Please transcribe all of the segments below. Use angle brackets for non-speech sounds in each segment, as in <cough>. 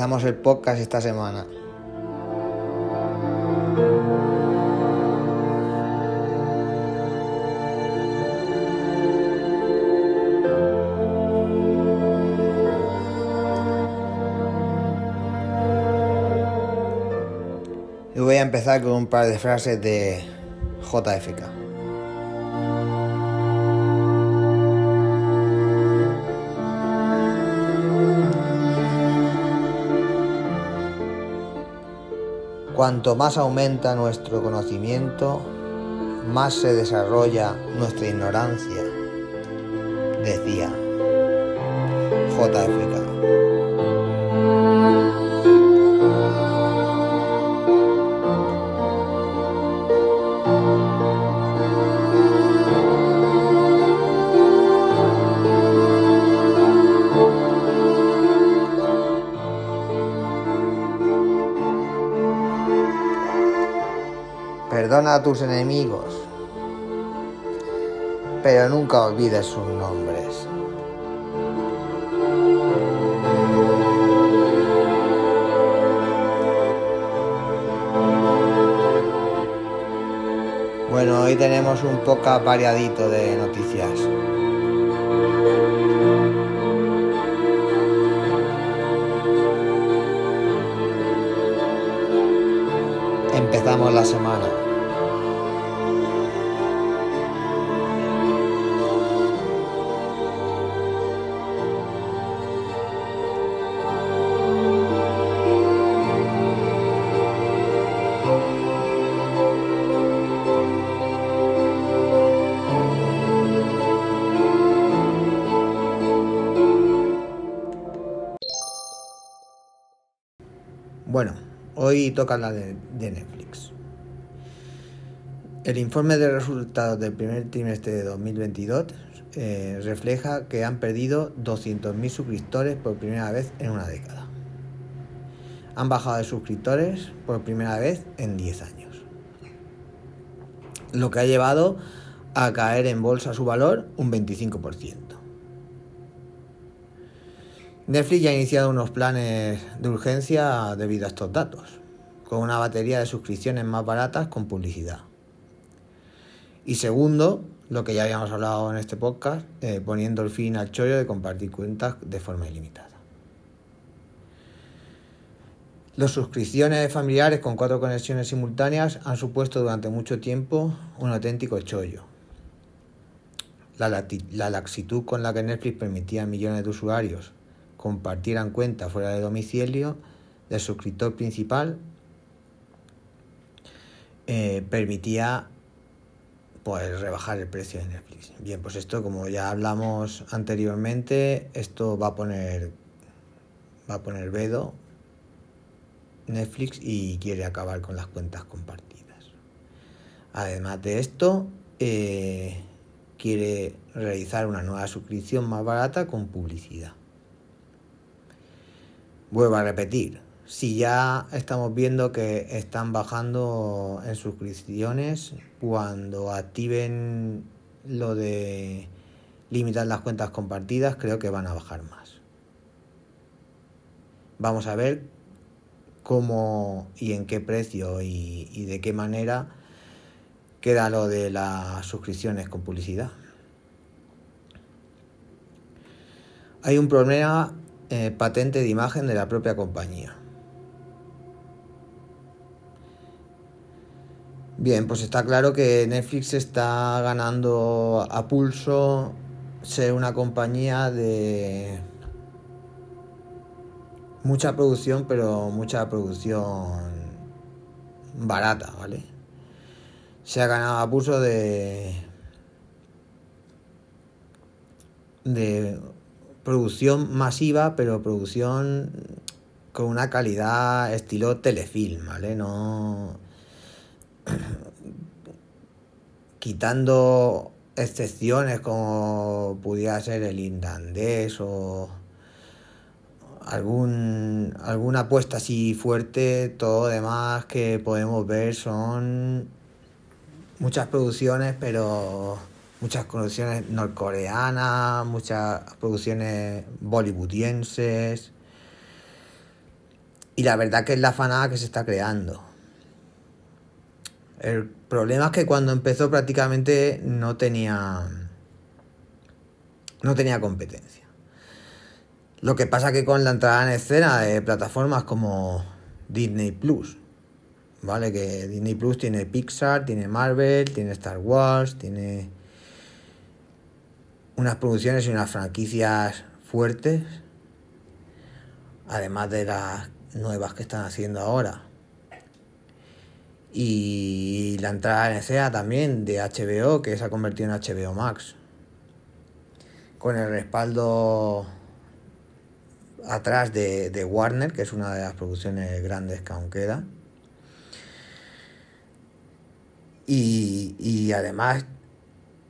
Empezamos el podcast esta semana. Y voy a empezar con un par de frases de JFK. Cuanto más aumenta nuestro conocimiento, más se desarrolla nuestra ignorancia, decía JFK. Tus enemigos, pero nunca olvides sus nombres. Bueno, hoy tenemos un poco variadito de noticias. Empezamos la semana. Hoy toca la de, Netflix. El informe de resultados del primer trimestre de 2022 eh, refleja que han perdido 200.000 suscriptores por primera vez en una década. Han bajado de suscriptores por primera vez en 10 años. Lo que ha llevado a caer en bolsa su valor un 25%. Netflix ya ha iniciado unos planes de urgencia debido a estos datos, con una batería de suscripciones más baratas con publicidad. Y segundo, lo que ya habíamos hablado en este podcast, eh, poniendo el fin al chollo de compartir cuentas de forma ilimitada. Las suscripciones familiares con cuatro conexiones simultáneas han supuesto durante mucho tiempo un auténtico chollo. La, la laxitud con la que Netflix permitía a millones de usuarios compartieran cuenta fuera de domicilio del suscriptor principal eh, permitía pues rebajar el precio de Netflix. Bien, pues esto como ya hablamos anteriormente, esto va a poner va a poner vedo Netflix y quiere acabar con las cuentas compartidas. Además de esto, eh, quiere realizar una nueva suscripción más barata con publicidad. Vuelvo a repetir, si ya estamos viendo que están bajando en suscripciones, cuando activen lo de limitar las cuentas compartidas, creo que van a bajar más. Vamos a ver cómo y en qué precio y, de qué manera queda lo de las suscripciones con publicidad. Hay un problema eh, patente de imagen de la propia compañía. Bien, pues está claro que Netflix está ganando a pulso ser una compañía de mucha producción, pero mucha producción barata, ¿vale? Se ha ganado a pulso de de producción masiva, pero producción con una calidad estilo telefilm, ¿vale? No. <coughs> Quitando excepciones como pudiera ser el irlandés o algún alguna apuesta así fuerte, todo demás que podemos ver son muchas producciones, pero muchas producciones norcoreanas, muchas producciones bollywoodienses. Y la verdad que es la fanada que se está creando. El problema es que cuando empezó prácticamente no tenía. No tenía competencia. Lo que pasa que con la entrada en escena de plataformas como Disney Plus, ¿vale? Que Disney Plus tiene Pixar, tiene Marvel, tiene Star Wars, tiene unas producciones y unas franquicias fuertes, además de las nuevas que están haciendo ahora. Y la entrada en escena también de HBO, que se ha convertido en HBO Max. Con el respaldo atrás de, de, Warner, que es una de las producciones grandes que aún queda. Y, y además,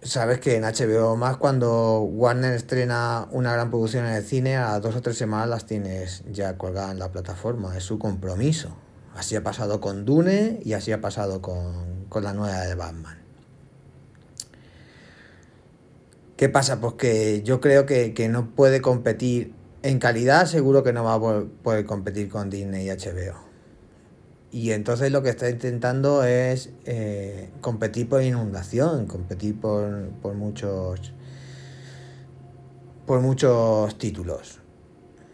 sabes que en HBO más cuando Warner estrena una gran producción en el cine, a dos o tres semanas las tienes ya colgadas en la plataforma. Es su compromiso. Así ha pasado con Dune y así ha pasado con, con la nueva de Batman. ¿Qué pasa? Pues que yo creo que, que no puede competir en calidad seguro que no va a poder competir con Disney y HBO. Y entonces lo que está intentando es eh, competir por inundación, competir por, por muchos por muchos títulos.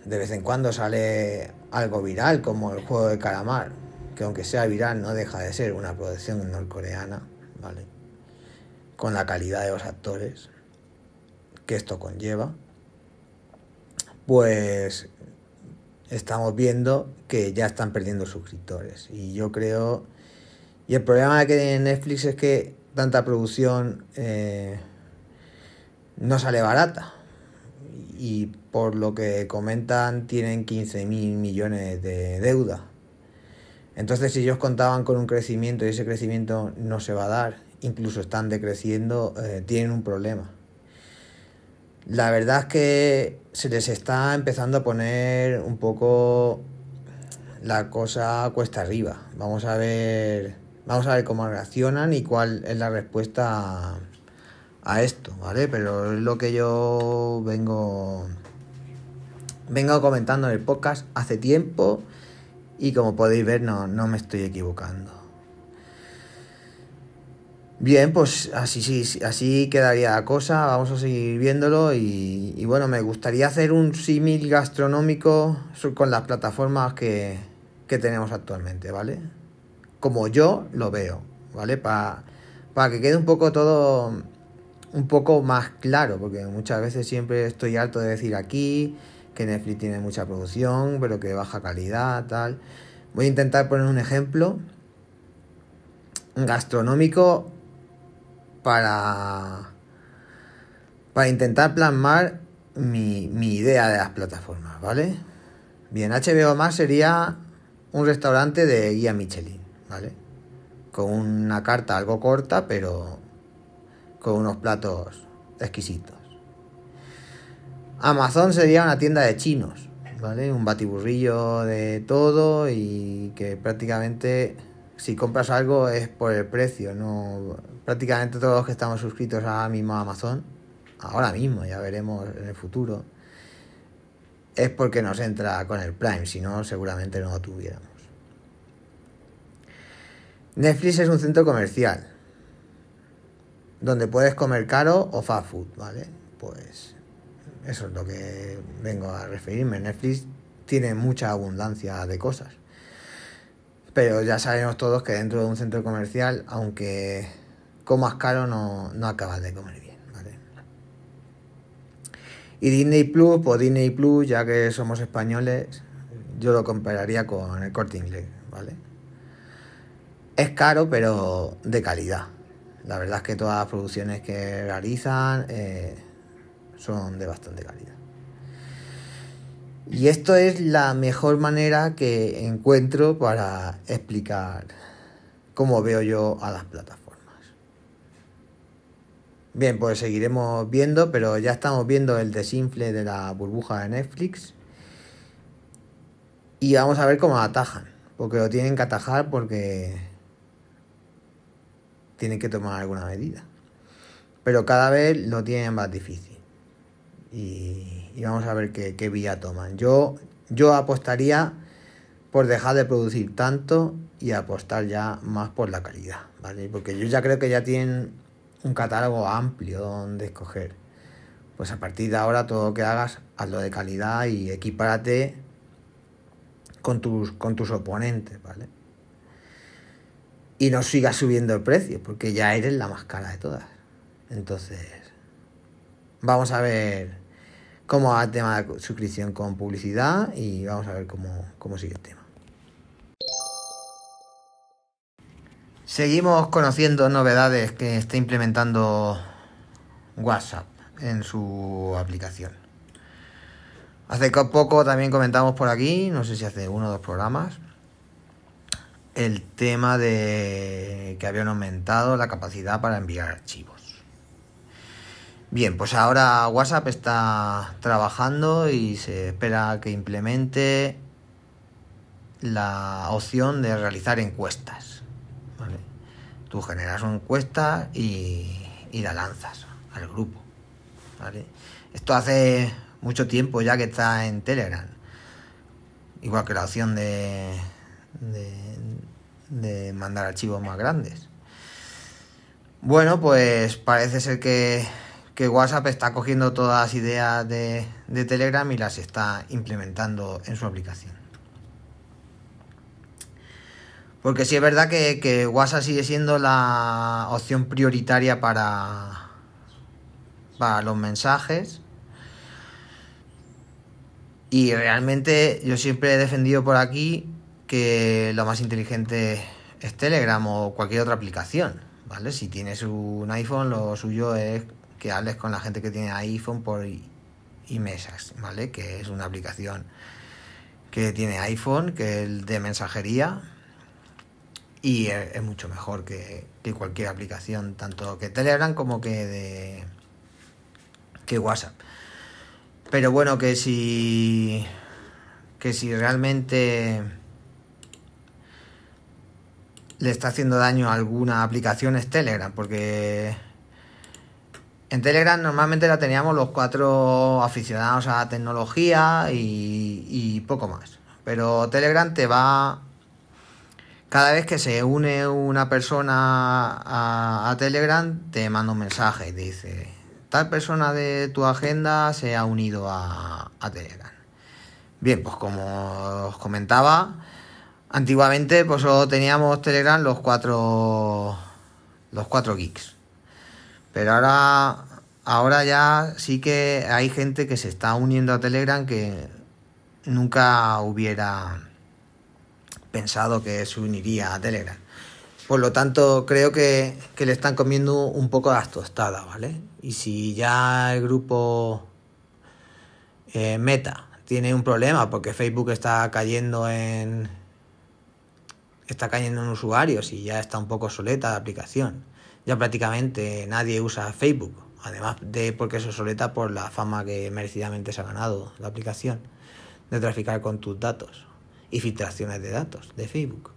De vez en cuando sale algo viral, como el juego de calamar, que aunque sea viral no deja de ser una producción norcoreana, ¿vale? Con la calidad de los actores que esto conlleva pues estamos viendo que ya están perdiendo suscriptores. Y yo creo... Y el problema que tiene Netflix es que tanta producción eh, no sale barata. Y por lo que comentan, tienen 15 mil millones de deuda. Entonces, si ellos contaban con un crecimiento y ese crecimiento no se va a dar, incluso están decreciendo, eh, tienen un problema. La verdad es que se les está empezando a poner un poco la cosa cuesta arriba. Vamos a ver, vamos a ver cómo reaccionan y cuál es la respuesta a, esto, ¿vale? Pero es lo que yo vengo vengo comentando en el podcast hace tiempo y como podéis ver no, no me estoy equivocando. Bien, pues así sí, así quedaría la cosa, vamos a seguir viéndolo y, bueno, me gustaría hacer un símil gastronómico con las plataformas que, que, tenemos actualmente, ¿vale? Como yo lo veo, ¿vale? Para, para que quede un poco todo un poco más claro, porque muchas veces siempre estoy harto de decir aquí que Netflix tiene mucha producción, pero que baja calidad, tal. Voy a intentar poner un ejemplo gastronómico para, para intentar plasmar mi, idea de las plataformas, ¿vale? Bien, HBO más sería un restaurante de guía Michelin, ¿vale? Con una carta algo corta, pero con unos platos exquisitos. Amazon sería una tienda de chinos, ¿vale? Un batiburrillo de todo y que prácticamente si compras algo es por el precio, no prácticamente todos los que estamos suscritos ahora mismo Amazon, ahora mismo, ya veremos en el futuro, es porque nos entra con el Prime, si no seguramente no lo tuviéramos. Netflix es un centro comercial donde puedes comer caro o fast food, ¿vale? Pues eso es lo que vengo a referirme. Netflix tiene mucha abundancia de cosas. Pero ya sabemos todos que dentro de un centro comercial, aunque comas caro, no, no acabas de comer bien. ¿vale? Y Disney Plus, pues Disney Plus, ya que somos españoles, yo lo compararía con el corte inglés, ¿vale? Es caro, pero de calidad. La verdad es que todas las producciones que realizan eh, son de bastante calidad. Y esto es la mejor manera que encuentro para explicar cómo veo yo a las plataformas. Bien, pues seguiremos viendo, pero ya estamos viendo el desinfle de la burbuja de Netflix. Y vamos a ver cómo atajan. Porque lo tienen que atajar porque tienen que tomar alguna medida. Pero cada vez lo tienen más difícil. Y y vamos a ver qué, vía toman. Yo, yo apostaría por dejar de producir tanto y apostar ya más por la calidad, ¿vale? Porque ellos ya creo que ya tienen un catálogo amplio donde escoger. Pues a partir de ahora todo lo que hagas, hazlo de calidad y equipárate con tus, con tus oponentes, ¿vale? Y no sigas subiendo el precio, porque ya eres la más cara de todas. Entonces, vamos a ver cómo va el tema de suscripción con publicidad y vamos a ver cómo, cómo sigue el tema. Seguimos conociendo novedades que está implementando WhatsApp en su aplicación. Hace poco también comentamos por aquí, no sé si hace uno o dos programas, el tema de que habían aumentado la capacidad para enviar archivos. Bien, pues ahora WhatsApp está trabajando y se espera que implemente la opción de realizar encuestas. Tú generas una encuesta y, la lanzas al grupo. Esto hace mucho tiempo ya que está en Telegram. Igual que la opción de, mandar archivos más grandes. Bueno, pues parece ser que, que WhatsApp está cogiendo todas las ideas de, de, Telegram y las está implementando en su aplicación. Porque sí es verdad que, que WhatsApp sigue siendo la opción prioritaria para, para los mensajes. Y realmente yo siempre he defendido por aquí que lo más inteligente es Telegram o cualquier otra aplicación, ¿vale? Si tienes un iPhone, lo suyo es que hables con la gente que tiene iPhone por iMessage, ¿vale? Que es una aplicación que tiene iPhone, que es de mensajería y es, mucho mejor que, que, cualquier aplicación, tanto que Telegram como que de que WhatsApp. Pero bueno, que si que si realmente le está haciendo daño a alguna aplicación es Telegram, porque en Telegram normalmente la teníamos los cuatro aficionados a la tecnología y, poco más. Pero Telegram te va... Cada vez que se une una persona a, Telegram, te manda un mensaje y te dice, tal persona de tu agenda se ha unido a, a Telegram. Bien, pues como os comentaba, antiguamente pues solo teníamos Telegram los cuatro los cuatro geeks. Pero ahora ahora ya sí que hay gente que se está uniendo a Telegram que nunca hubiera pensado que se uniría a Telegram. Por lo tanto, creo que, que le están comiendo un poco las tostadas, ¿vale? Y si ya el grupo eh, Meta tiene un problema porque Facebook está cayendo en está cayendo en usuarios y ya está un poco soleta la aplicación. Ya prácticamente nadie usa Facebook, además de porque es obsoleta por la fama que merecidamente se ha ganado la aplicación de traficar con tus datos y filtraciones de datos de Facebook.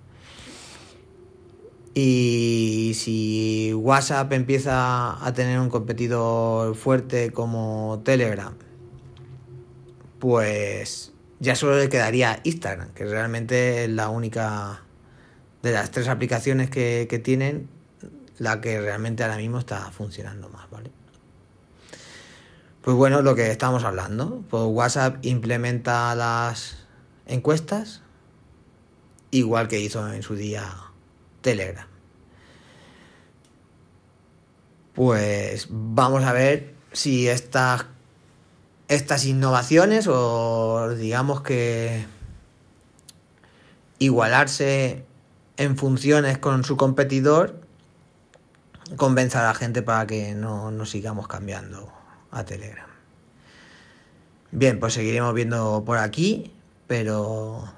Y si WhatsApp empieza a tener un competidor fuerte como Telegram, pues ya solo le quedaría Instagram, que realmente es la única de las tres aplicaciones que, que tienen, la que realmente ahora mismo está funcionando más, ¿vale? Pues bueno, lo que estamos hablando, pues WhatsApp implementa las encuestas, igual que hizo en su día Telegram. Pues vamos a ver si estas, estas innovaciones o digamos que igualarse en funciones con su competidor convenza a la gente para que no, no sigamos cambiando a Telegram. Bien, pues seguiremos viendo por aquí, pero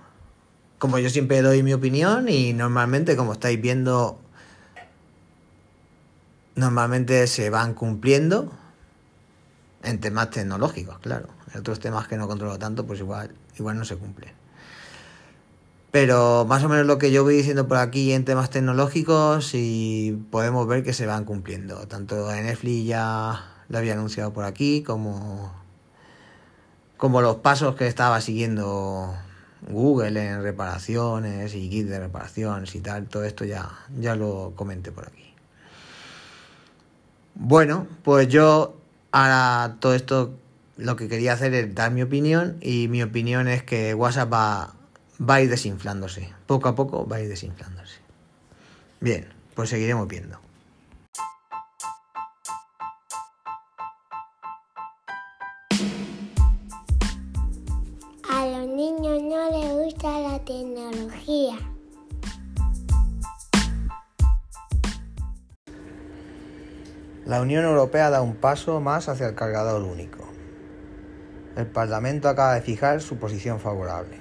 como yo siempre doy mi opinión y normalmente como estáis viendo normalmente se van cumpliendo en temas tecnológicos, claro. En otros temas que no controlo tanto, pues igual, igual no se cumplen. Pero más o menos lo que yo voy diciendo por aquí en temas tecnológicos y podemos ver que se van cumpliendo. Tanto en Netflix ya lo había anunciado por aquí como, como los pasos que estaba siguiendo Google en reparaciones y kit de reparaciones y tal, todo esto ya, ya lo comenté por aquí. Bueno, pues yo ahora todo esto lo que quería hacer es dar mi opinión y mi opinión es que WhatsApp va, va a ir desinflándose. Poco a poco va a ir desinflándose. Bien, pues seguiremos viendo. A los niños no les gusta la tecnología. La Unión Europea da un paso más hacia el cargador único. El Parlamento acaba de fijar su posición favorable.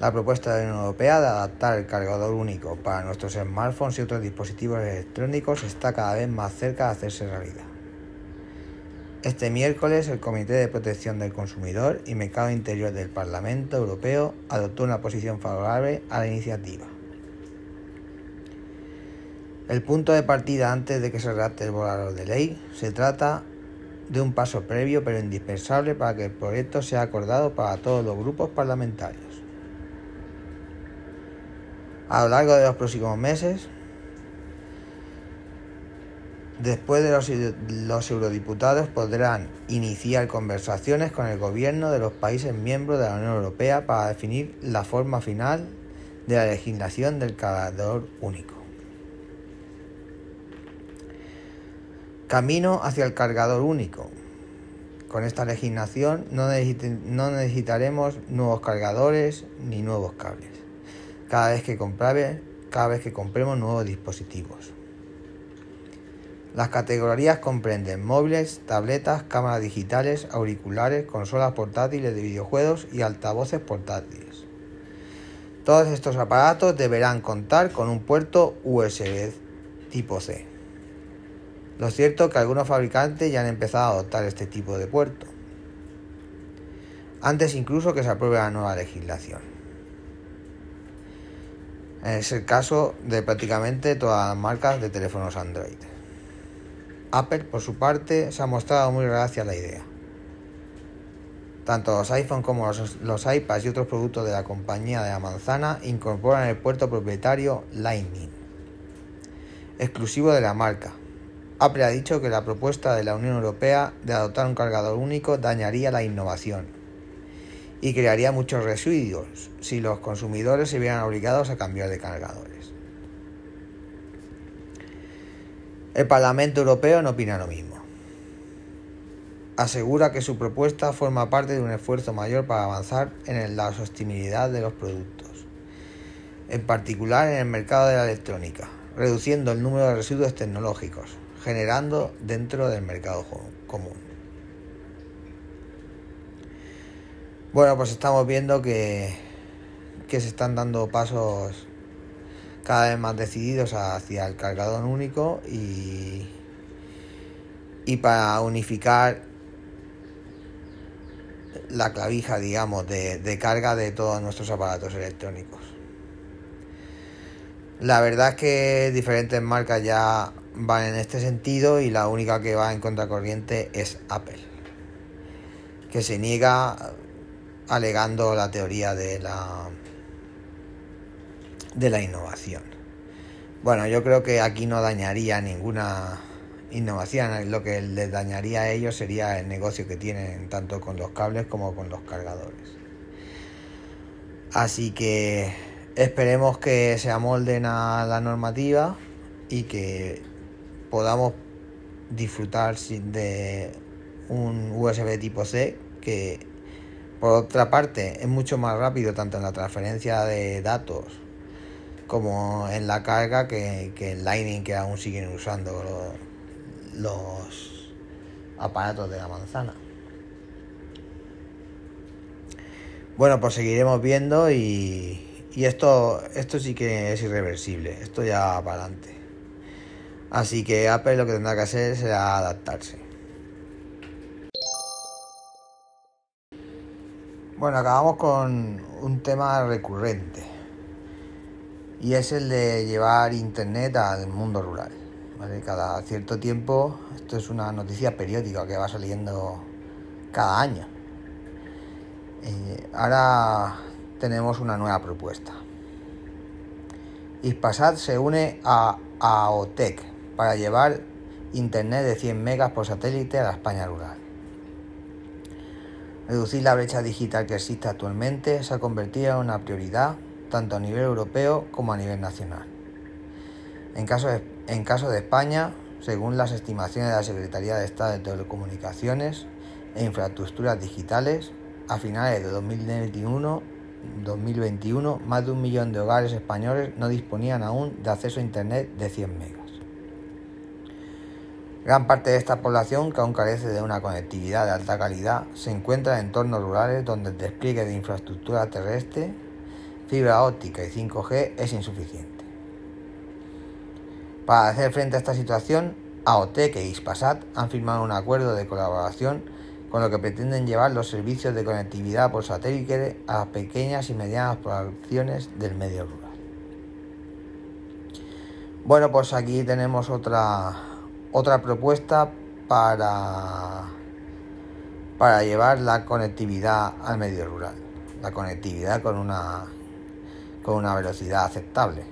La propuesta de la Unión Europea de adaptar el cargador único para nuestros smartphones y otros dispositivos electrónicos está cada vez más cerca de hacerse realidad. Este miércoles el Comité de Protección del Consumidor y Mercado Interior del Parlamento Europeo adoptó una posición favorable a la iniciativa. El punto de partida antes de que se redacte el borrador de ley se trata de un paso previo pero indispensable para que el proyecto sea acordado para todos los grupos parlamentarios. A lo largo de los próximos meses, después de los, los, eurodiputados podrán iniciar conversaciones con el gobierno de los países miembros de la Unión Europea para definir la forma final de la legislación del cargador único. Camino hacia el cargador único. Con esta legislación no, no necesitaremos nuevos cargadores ni nuevos cables. Cada vez que, cada vez que compremos nuevos dispositivos. Las categorías comprenden móviles, tabletas, cámaras digitales, auriculares, consolas portátiles de videojuegos y altavoces portátiles. Todos estos aparatos deberán contar con un puerto USB tipo C. Lo cierto es que algunos fabricantes ya han empezado a adoptar este tipo de puerto, antes incluso que se apruebe la nueva legislación. Es el caso de prácticamente todas las marcas de teléfonos Android. Apple, por su parte, se ha mostrado muy reacia a la idea. Tanto los iPhone como los, los, iPads y otros productos de la compañía de la manzana incorporan el puerto propietario Lightning, exclusivo de la marca, Apple ha dicho que la propuesta de la Unión Europea de adoptar un cargador único dañaría la innovación y crearía muchos residuos si los consumidores se vieran obligados a cambiar de cargadores. El Parlamento Europeo no opina lo mismo. Asegura que su propuesta forma parte de un esfuerzo mayor para avanzar en la sostenibilidad de los productos, en particular en el mercado de la electrónica, reduciendo el número de residuos tecnológicos, generando dentro del mercado común. Bueno, pues estamos viendo que, que se están dando pasos cada vez más decididos hacia el cargador único y, y para unificar la clavija, digamos, de, de carga de todos nuestros aparatos electrónicos. La verdad es que diferentes marcas ya van en este sentido y la única que va en contracorriente es Apple, que se niega alegando la teoría de la de la innovación. Bueno, yo creo que aquí no dañaría ninguna innovación, lo que les dañaría a ellos sería el negocio que tienen tanto con los cables como con los cargadores. Así que esperemos que se amolden a la normativa y que podamos disfrutar de un USB tipo C que por otra parte es mucho más rápido tanto en la transferencia de datos como en la carga que, que el Lightning que aún siguen usando los, los aparatos de la manzana. Bueno, pues seguiremos viendo y, y esto, esto sí que es irreversible, esto ya para adelante. Así que Apple lo que tendrá que hacer será adaptarse. Bueno, acabamos con un tema recurrente y es el de llevar internet al mundo rural. Cada cierto tiempo, esto es una noticia periódica que va saliendo cada año. Eh, ahora tenemos una nueva propuesta. Ispasat se une a AOTEC para llevar internet de 100 megas por satélite a la España rural. Reducir la brecha digital que existe actualmente se ha convertido en una prioridad tanto a nivel europeo como a nivel nacional. En caso de, España, según las estimaciones de la Secretaría de Estado de Telecomunicaciones e Infraestructuras Digitales, a finales de 2021, 2021 más de un millón de hogares españoles no disponían aún de acceso a Internet de 100 megas. Gran parte de esta población, que aún carece de una conectividad de alta calidad, se encuentra en entornos rurales donde el despliegue de infraestructura terrestre, fibra óptica y 5G es insuficiente. Para hacer frente a esta situación, AOTEC e Ispasat han firmado un acuerdo de colaboración con lo que pretenden llevar los servicios de conectividad por satélite a pequeñas y medianas poblaciones del medio rural. Bueno, pues aquí tenemos otra, otra propuesta para, para llevar la conectividad al medio rural. La conectividad con una, con una velocidad aceptable.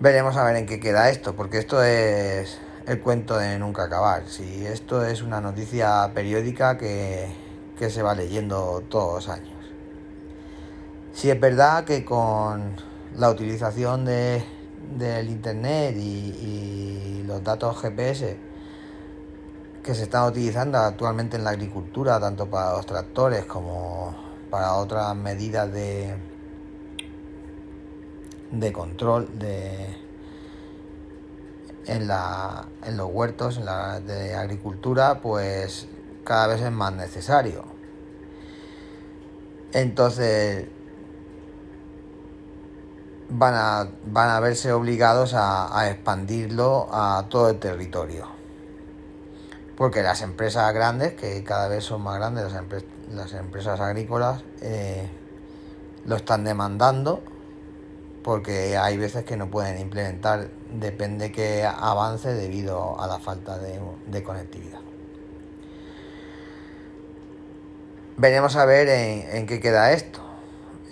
Veremos a ver en qué queda esto, porque esto es el cuento de nunca acabar. Si esto es una noticia periódica que, se va leyendo todos los años. Si es verdad que con la utilización de, del internet y, los datos GPS que se están utilizando actualmente en la agricultura, tanto para los tractores como para otras medidas de, de control de, en, la, en los huertos, en la de agricultura, pues cada vez es más necesario. Entonces van a, van a verse obligados a, expandirlo a todo el territorio. Porque las empresas grandes, que cada vez son más grandes, las, empresas agrícolas, eh, lo están demandando porque hay veces que no pueden implementar, depende que avance debido a la falta de, conectividad. Veremos a ver en, qué queda esto.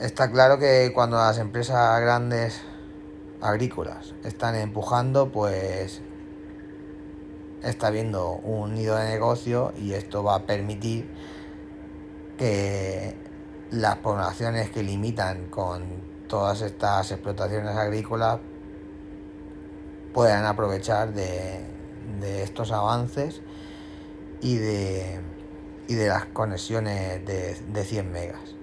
Está claro que cuando las empresas grandes agrícolas están empujando, pues está habiendo un nido de negocio y esto va a permitir que las poblaciones que limitan con todas estas explotaciones agrícolas puedan aprovechar de, estos avances y de, y de las conexiones de, de 100 megas.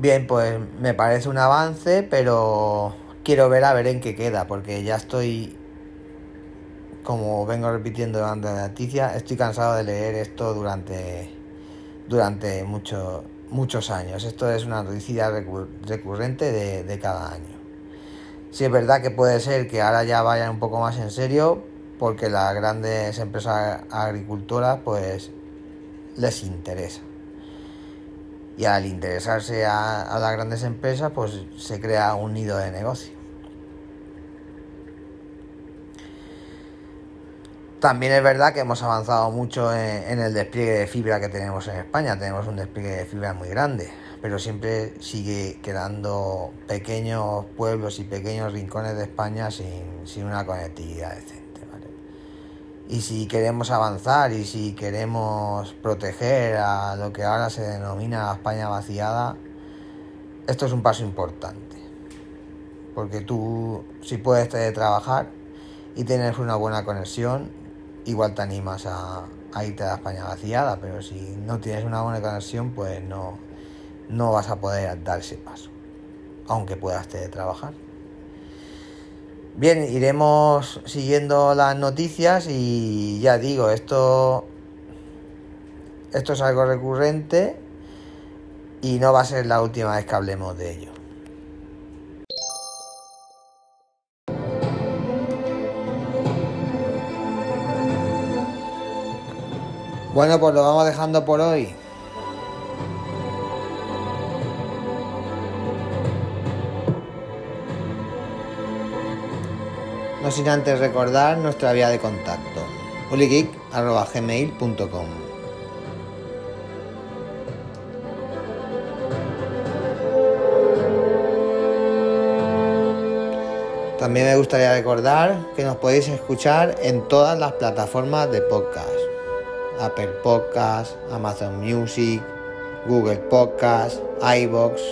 Bien, pues me parece un avance, pero quiero ver a ver en qué queda, porque ya estoy, como vengo repitiendo durante la noticia, estoy cansado de leer esto durante, durante mucho, muchos años. Esto es una noticia recurrente de, cada año. Si es verdad que puede ser que ahora ya vayan un poco más en serio, porque las grandes empresas agricultoras pues les interesa. Y al interesarse a, las grandes empresas, pues se crea un nido de negocio. También es verdad que hemos avanzado mucho en, el despliegue de fibra que tenemos en España. Tenemos un despliegue de fibra muy grande, pero siempre sigue quedando pequeños pueblos y pequeños rincones de España sin, una conectividad decente. Y si queremos avanzar y si queremos proteger a lo que ahora se denomina España vaciada, esto es un paso importante. Porque tú, si puedes trabajar y tener una buena conexión, igual te animas a, irte a España vaciada, pero si no tienes una buena conexión, pues no, no vas a poder dar ese paso, aunque puedas trabajar. Bien, iremos siguiendo las noticias y ya digo, esto, esto es algo recurrente y no va a ser la última vez que hablemos de ello. Bueno, pues lo vamos dejando por hoy. no sin antes recordar nuestra vía de contacto, uligeek.gmail.com. También me gustaría recordar que nos podéis escuchar en todas las plataformas de podcast. Apple Podcast, Amazon Music, Google Podcast, iBox.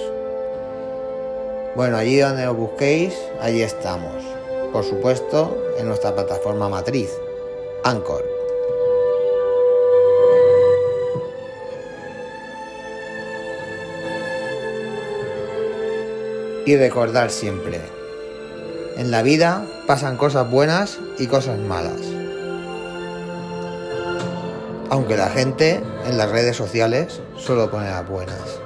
Bueno, allí donde lo busquéis, allí estamos. Por supuesto, en nuestra plataforma matriz, Anchor. Y recordar siempre, en la vida pasan cosas buenas y cosas malas. Aunque la gente en las redes sociales solo pone las buenas.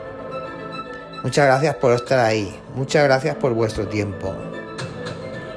Muchas gracias por estar ahí. Muchas gracias por vuestro tiempo.